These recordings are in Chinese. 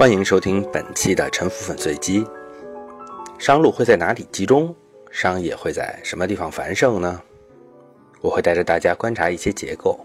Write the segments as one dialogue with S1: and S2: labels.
S1: 欢迎收听本期的沉浮粉碎机。商路会在哪里集中？商业会在什么地方繁盛呢？我会带着大家观察一些结构，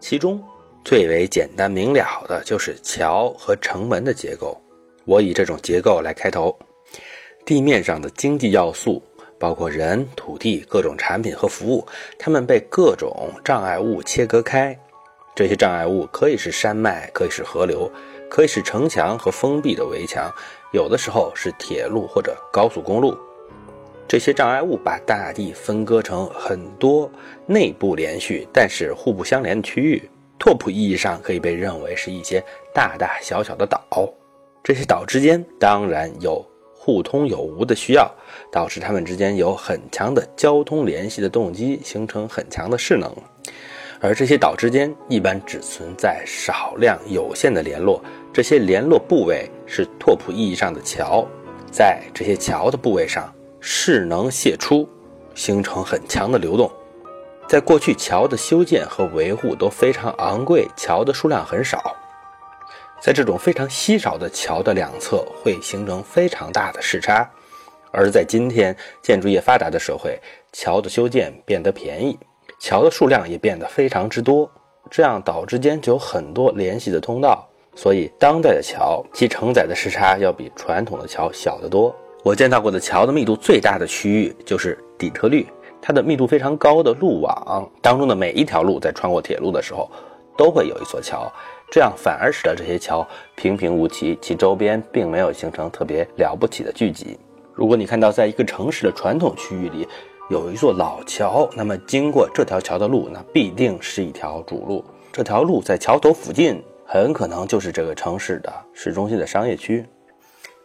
S1: 其中最为简单明了的就是桥和城门的结构。我以这种结构来开头：地面上的经济要素，包括人、土地、各种产品和服务，它们被各种障碍物切割开。这些障碍物可以是山脉，可以是河流。可以是城墙和封闭的围墙，有的时候是铁路或者高速公路。这些障碍物把大地分割成很多内部连续但是互不相连的区域。拓扑意义上可以被认为是一些大大小小的岛。这些岛之间当然有互通有无的需要，导致它们之间有很强的交通联系的动机，形成很强的势能。而这些岛之间一般只存在少量有限的联络，这些联络部位是拓扑意义上的桥，在这些桥的部位上，势能泄出，形成很强的流动。在过去，桥的修建和维护都非常昂贵，桥的数量很少，在这种非常稀少的桥的两侧会形成非常大的视差。而在今天建筑业发达的社会，桥的修建变得便宜。桥的数量也变得非常之多，这样岛之间就有很多联系的通道，所以当代的桥其承载的时差要比传统的桥小得多。我见到过的桥的密度最大的区域就是底特律，它的密度非常高的路网当中的每一条路在穿过铁路的时候都会有一座桥，这样反而使得这些桥平平无奇，其周边并没有形成特别了不起的聚集。如果你看到在一个城市的传统区域里，有一座老桥，那么经过这条桥的路，那必定是一条主路。这条路在桥头附近，很可能就是这个城市的市中心的商业区。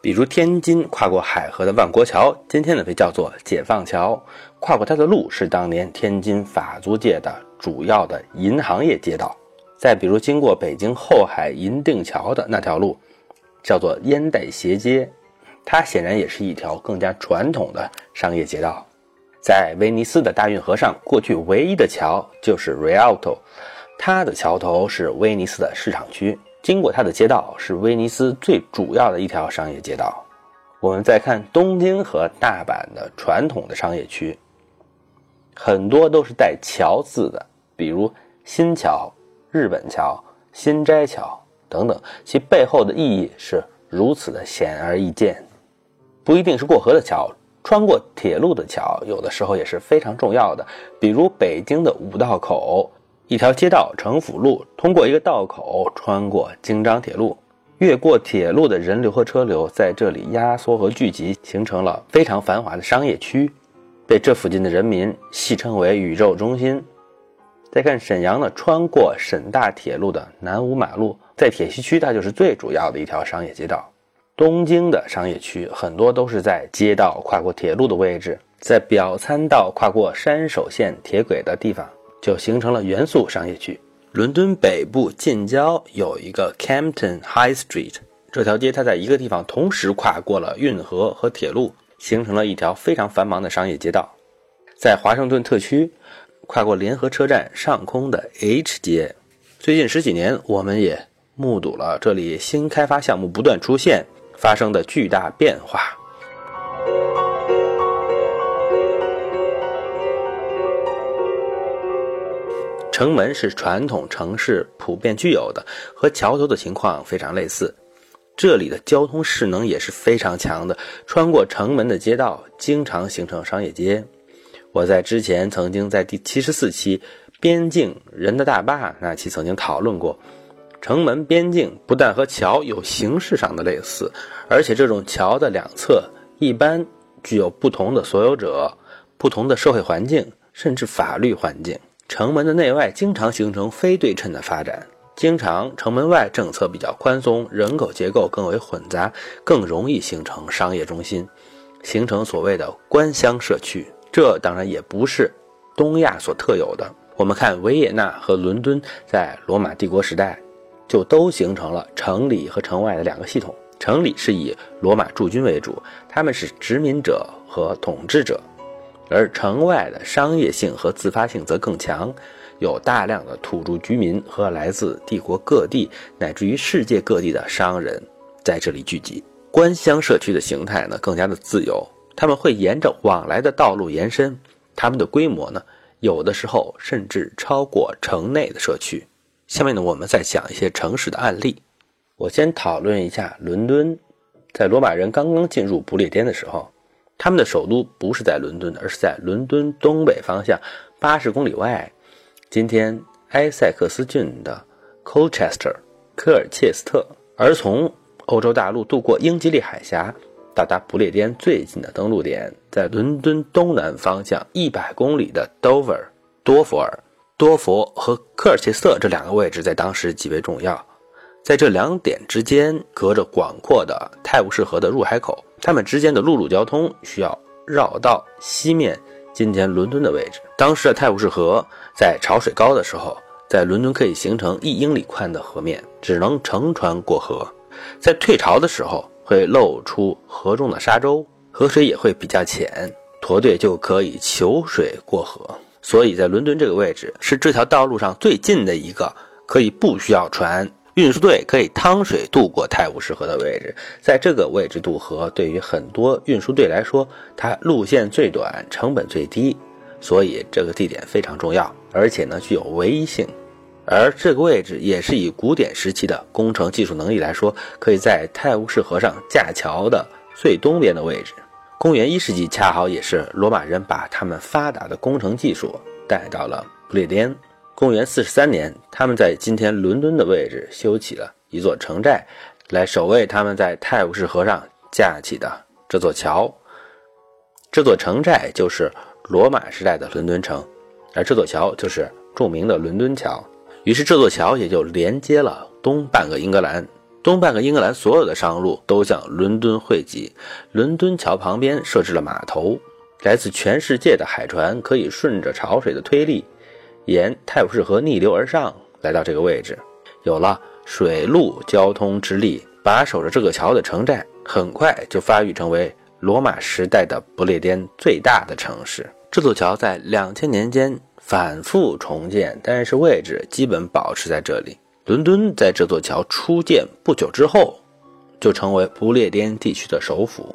S1: 比如天津跨过海河的万国桥，今天呢被叫做解放桥。跨过它的路是当年天津法租界的主要的银行业街道。再比如经过北京后海银锭桥的那条路，叫做烟袋斜街，它显然也是一条更加传统的商业街道。在威尼斯的大运河上，过去唯一的桥就是 Rialto，它的桥头是威尼斯的市场区，经过它的街道是威尼斯最主要的一条商业街道。我们再看东京和大阪的传统的商业区，很多都是带“桥”字的，比如新桥、日本桥、新斋桥等等，其背后的意义是如此的显而易见，不一定是过河的桥。穿过铁路的桥，有的时候也是非常重要的。比如北京的五道口，一条街道城府路，通过一个道口，穿过京张铁路，越过铁路的人流和车流在这里压缩和聚集，形成了非常繁华的商业区，被这附近的人民戏称为“宇宙中心”。再看沈阳呢，穿过沈大铁路的南五马路，在铁西区，它就是最主要的一条商业街道。东京的商业区很多都是在街道跨过铁路的位置，在表参道跨过山手线铁轨的地方，就形成了元素商业区。伦敦北部近郊有一个 Campton High Street，这条街它在一个地方同时跨过了运河和铁路，形成了一条非常繁忙的商业街道。在华盛顿特区，跨过联合车站上空的 H 街，最近十几年我们也目睹了这里新开发项目不断出现。发生的巨大变化。城门是传统城市普遍具有的，和桥头的情况非常类似。这里的交通势能也是非常强的，穿过城门的街道经常形成商业街。我在之前曾经在第七十四期《边境人的大坝》那期曾经讨论过。城门边境不但和桥有形式上的类似，而且这种桥的两侧一般具有不同的所有者、不同的社会环境，甚至法律环境。城门的内外经常形成非对称的发展，经常城门外政策比较宽松，人口结构更为混杂，更容易形成商业中心，形成所谓的官乡社区。这当然也不是东亚所特有的。我们看维也纳和伦敦在罗马帝国时代。就都形成了城里和城外的两个系统。城里是以罗马驻军为主，他们是殖民者和统治者；而城外的商业性和自发性则更强，有大量的土著居民和来自帝国各地乃至于世界各地的商人在这里聚集。官乡社区的形态呢更加的自由，他们会沿着往来的道路延伸，他们的规模呢有的时候甚至超过城内的社区。下面呢我们再讲一些城市的案例。我先讨论一下伦敦，在罗马人刚刚进入不列颠的时候，他们的首都不是在伦敦，而是在伦敦东北方向八十公里外，今天埃塞克斯郡的 Colchester 科尔切斯特。而从欧洲大陆渡过英吉利海峡，到达不列颠最近的登陆点，在伦敦东南方向一百公里的 Dover 多佛尔、多佛和科尔切斯特这两个位置，在当时极为重要。在这两点之间，隔着广阔的泰晤士河的入海口，它们之间的陆路交通需要绕到西面今天伦敦的位置。当时的泰晤士河在潮水高的时候，在伦敦可以形成一英里宽的河面，只能乘船过河。在退潮的时候，会露出河中的沙洲，河水也会比较浅，驼队就可以求水过河。所以在伦敦这个位置是这条道路上最近的一个可以不需要船，运输队可以趟水渡过泰晤士河的位置。在这个位置渡河，对于很多运输队来说，它路线最短，成本最低，所以这个地点非常重要，而且呢具有唯一性。而这个位置也是以古典时期的工程技术能力来说，可以在泰晤士河上架桥的最东边的位置。公元一世纪恰好也是罗马人把他们发达的工程技术带到了不列颠。公元四十三年，他们在今天伦敦的位置修起了一座城寨，来守卫他们在泰晤士河上架起的这座桥。这座城寨就是罗马时代的伦敦城，而这座桥就是著名的伦敦桥。于是，这座桥也就连接了东半个英格兰。东半个英格兰所有的商路都向伦敦汇集。伦敦桥旁边设置了码头，来自全世界的海船可以顺着潮水的推力，沿泰晤士河逆流而上，来到这个位置。有了水陆交通之力，把守着这个桥的城寨很快就发育成为罗马时代的不列颠最大的城市。这座桥在两千年间。反复重建，但是位置基本保持在这里。伦敦在这座桥初建不久之后，就成为不列颠地区的首府，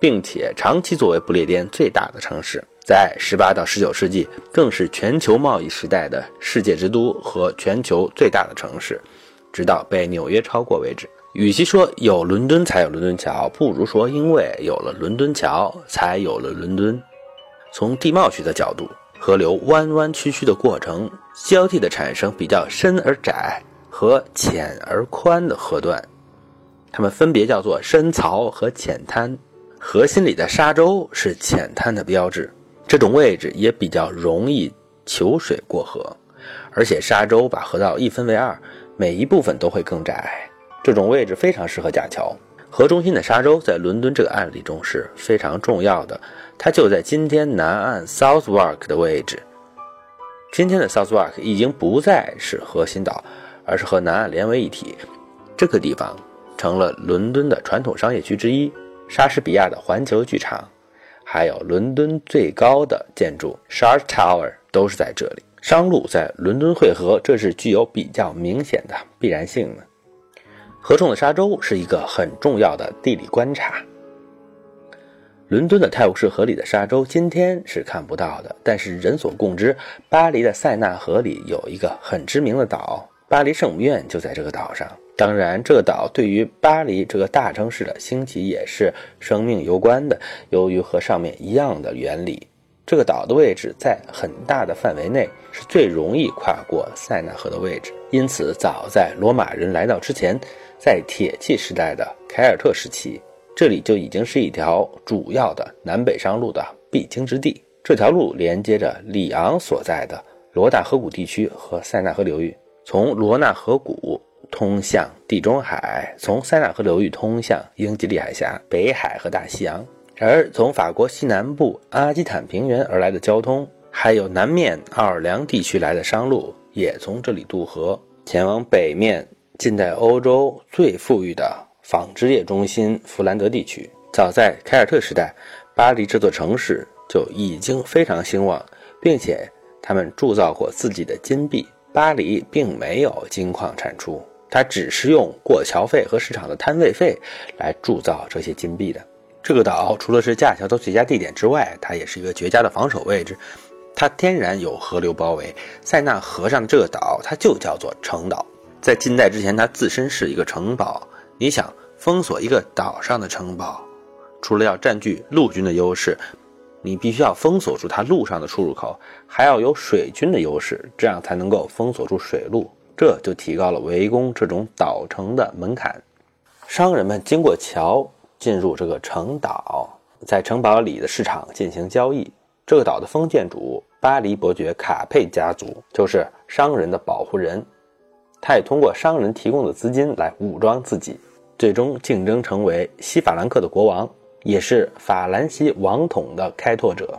S1: 并且长期作为不列颠最大的城市。在18到19世纪，更是全球贸易时代的世界之都和全球最大的城市，直到被纽约超过为止。与其说有伦敦才有伦敦桥，不如说因为有了伦敦桥，才有了伦敦。从地貌学的角度。河流弯弯曲曲的过程，交替的产生比较深而窄和浅而宽的河段，它们分别叫做深槽和浅滩。河心里的沙洲是浅滩的标志，这种位置也比较容易求水过河，而且沙洲把河道一分为二，每一部分都会更窄，这种位置非常适合架桥。河中心的沙洲在伦敦这个案例中是非常重要的。它就在今天南岸 Southwark 的位置。今天的 Southwark 已经不再是核心岛，而是和南岸连为一体。这个地方成了伦敦的传统商业区之一，莎士比亚的环球剧场，还有伦敦最高的建筑 Shard Tower 都是在这里。商路在伦敦汇合，这是具有比较明显的必然性的。河中的沙洲是一个很重要的地理观察。伦敦的泰晤士河里的沙洲今天是看不到的，但是人所共知，巴黎的塞纳河里有一个很知名的岛，巴黎圣母院就在这个岛上。当然，这个岛对于巴黎这个大城市的兴起也是生命攸关的。由于和上面一样的原理，这个岛的位置在很大的范围内是最容易跨过塞纳河的位置。因此，早在罗马人来到之前，在铁器时代的凯尔特时期。这里就已经是一条主要的南北商路的必经之地。这条路连接着里昂所在的罗大河谷地区和塞纳河流域，从罗纳河谷通向地中海，从塞纳河流域通向英吉利海峡、北海和大西洋。而从法国西南部阿基坦平原而来的交通，还有南面奥尔良地区来的商路，也从这里渡河前往北面近代欧洲最富裕的。纺织业中心弗兰德地区，早在凯尔特时代，巴黎这座城市就已经非常兴旺，并且他们铸造过自己的金币。巴黎并没有金矿产出，它只是用过桥费和市场的摊位费来铸造这些金币的。这个岛除了是架桥的最佳地点之外，它也是一个绝佳的防守位置。它天然有河流包围，在那河上的这个岛，它就叫做城岛。在近代之前，它自身是一个城堡。你想封锁一个岛上的城堡，除了要占据陆军的优势，你必须要封锁住它路上的出入口，还要有水军的优势，这样才能够封锁住水路。这就提高了围攻这种岛城的门槛。商人们经过桥进入这个城岛，在城堡里的市场进行交易。这个岛的封建主巴黎伯爵卡佩家族就是商人的保护人，他也通过商人提供的资金来武装自己，最终竞争成为西法兰克的国王，也是法兰西王统的开拓者。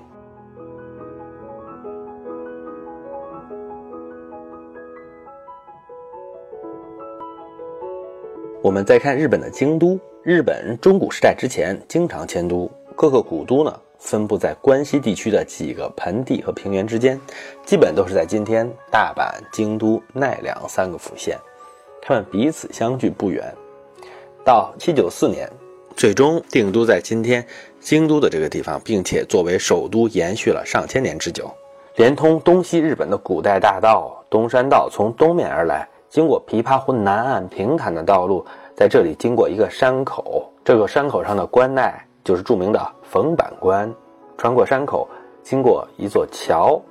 S1: 我们再看日本的京都，日本中古时代之前经常迁都，各个古都呢。分布在关西地区的几个盆地和平原之间，基本都是在今天大阪、京都、奈良三个府县，他们彼此相距不远。到七九四年，最终定都在今天京都的这个地方，并且作为首都延续了上千年之久。连通东西日本的古代大道东山道从东面而来，经过琵琶湖南岸平坦的道路，在这里经过一个山口，这个山口上的关内。就是著名的冯板关，穿过山口，经过一座桥，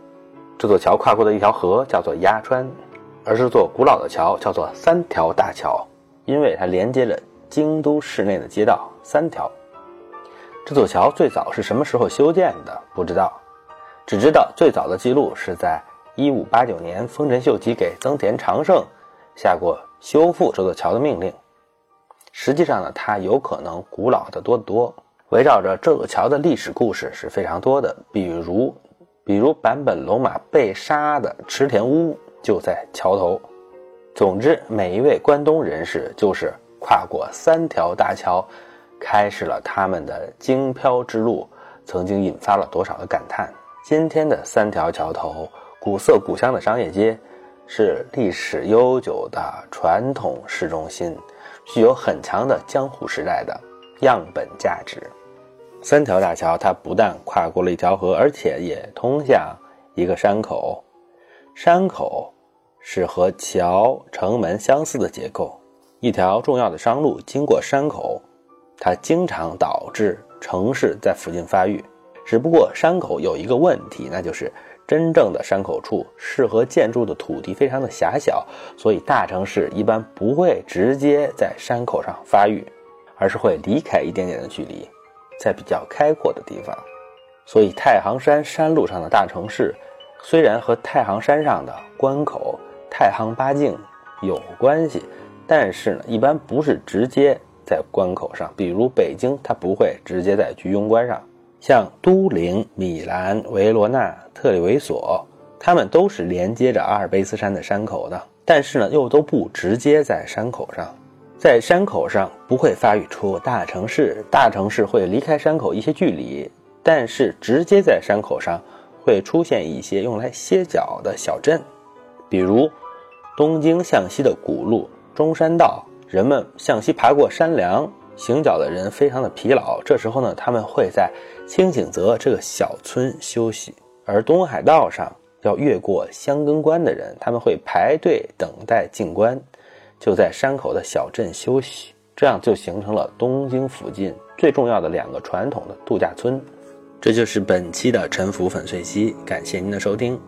S1: 这座桥跨过的一条河叫做鸭川，而是座古老的桥，叫做三条大桥，因为它连接了 京都市内的街道三条。这座桥最早是什么时候修建的？不知道，只知道最早的记录是在一五八九年，丰臣秀吉给增田长盛下过修复这座桥的命令。实际上呢，它有可能古老的多得多。围绕着这座桥的历史故事是非常多的，比如，比如坂本龙马被杀的池田屋就在桥头。总之，每一位关东人士就是跨过三条大桥，开始了他们的京漂之路，曾经引发了多少的感叹。今天的三条桥头，古色古香的商业街，是历史悠久的传统市中心，具有很强的江户时代的样本价值。三条大桥，它不但跨过了一条河，而且也通向一个山口。山口是和桥、城门相似的结构。一条重要的商路经过山口，它经常导致城市在附近发育。只不过山口有一个问题，那就是真正的山口处适合建筑的土地非常的狭小，所以大城市一般不会直接在山口上发育，而是会离开一点点的距离。在比较开阔的地方，所以太行山山路上的大城市，虽然和太行山上的关口太行八境有关系，但是呢，一般不是直接在关口上。比如北京，它不会直接在居庸关上。像都灵、米兰、维罗纳、特里维索，他们都是连接着阿尔卑斯山的山口的，但是呢，又都不直接在山口上。在山口上不会发育出大城市，大城市会离开山口一些距离，但是直接在山口上会出现一些用来歇脚的小镇，比如东京向西的古路中山道，人们向西爬过山梁，行脚的人非常的疲劳，这时候呢，他们会在清景泽这个小村休息，而东海道上要越过箱根关的人，他们会排队等待进关。就在山口的小镇休息，这样就形成了东京附近最重要的两个传统的度假村。这就是本期的沉浮粉碎机，感谢您的收听。